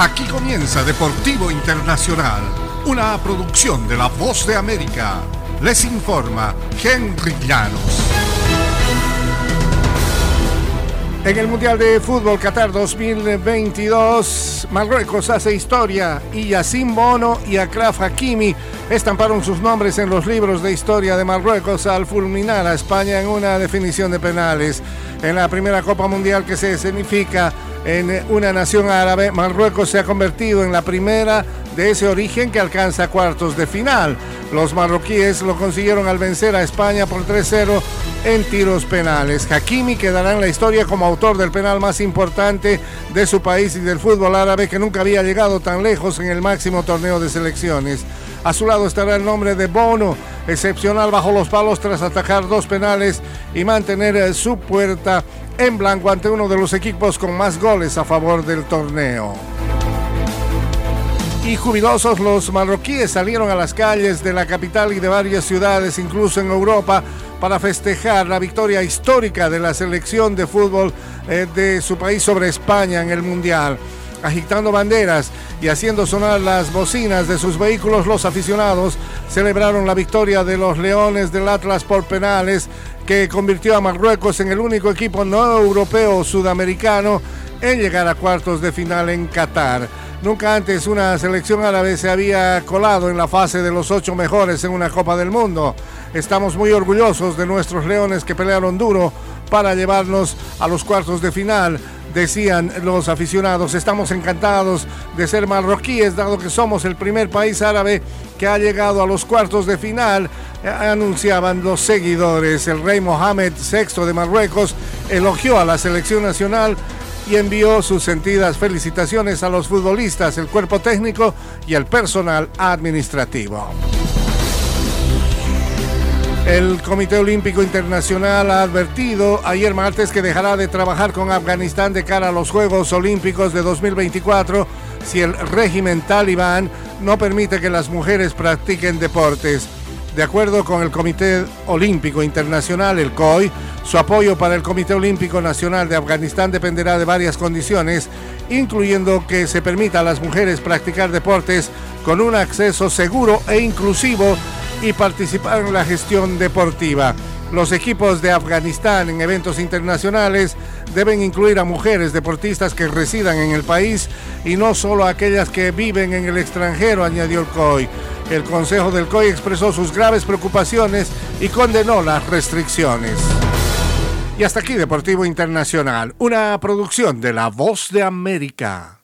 Aquí comienza Deportivo Internacional, una producción de La Voz de América. Les informa Henry Llanos. En el Mundial de Fútbol Qatar 2022, Marruecos hace historia y Yacine Bono y Akraf Hakimi estamparon sus nombres en los libros de historia de Marruecos al fulminar a España en una definición de penales. En la primera Copa Mundial que se significa en una nación árabe, Marruecos se ha convertido en la primera de ese origen que alcanza cuartos de final. Los marroquíes lo consiguieron al vencer a España por 3-0 en tiros penales. Hakimi quedará en la historia como autor del penal más importante de su país y del fútbol árabe que nunca había llegado tan lejos en el máximo torneo de selecciones. A su lado estará el nombre de Bono, excepcional bajo los palos tras atacar dos penales y mantener eh, su puerta en blanco ante uno de los equipos con más goles a favor del torneo. Y jubilosos los marroquíes salieron a las calles de la capital y de varias ciudades, incluso en Europa, para festejar la victoria histórica de la selección de fútbol eh, de su país sobre España en el Mundial agitando banderas y haciendo sonar las bocinas de sus vehículos, los aficionados celebraron la victoria de los Leones del Atlas por penales que convirtió a Marruecos en el único equipo no europeo sudamericano en llegar a cuartos de final en Qatar. Nunca antes una selección árabe se había colado en la fase de los ocho mejores en una Copa del Mundo. Estamos muy orgullosos de nuestros leones que pelearon duro para llevarnos a los cuartos de final decían los aficionados. Estamos encantados de ser marroquíes, dado que somos el primer país árabe que ha llegado a los cuartos de final, eh, anunciaban los seguidores. El rey Mohamed VI de Marruecos elogió a la selección nacional y envió sus sentidas felicitaciones a los futbolistas, el cuerpo técnico y el personal administrativo. El Comité Olímpico Internacional ha advertido ayer martes que dejará de trabajar con Afganistán de cara a los Juegos Olímpicos de 2024 si el régimen talibán no permite que las mujeres practiquen deportes. De acuerdo con el Comité Olímpico Internacional, el COI, su apoyo para el Comité Olímpico Nacional de Afganistán dependerá de varias condiciones, incluyendo que se permita a las mujeres practicar deportes con un acceso seguro e inclusivo y participar en la gestión deportiva. Los equipos de Afganistán en eventos internacionales deben incluir a mujeres deportistas que residan en el país y no solo a aquellas que viven en el extranjero, añadió el COI. El Consejo del COI expresó sus graves preocupaciones y condenó las restricciones. Y hasta aquí Deportivo Internacional, una producción de La Voz de América.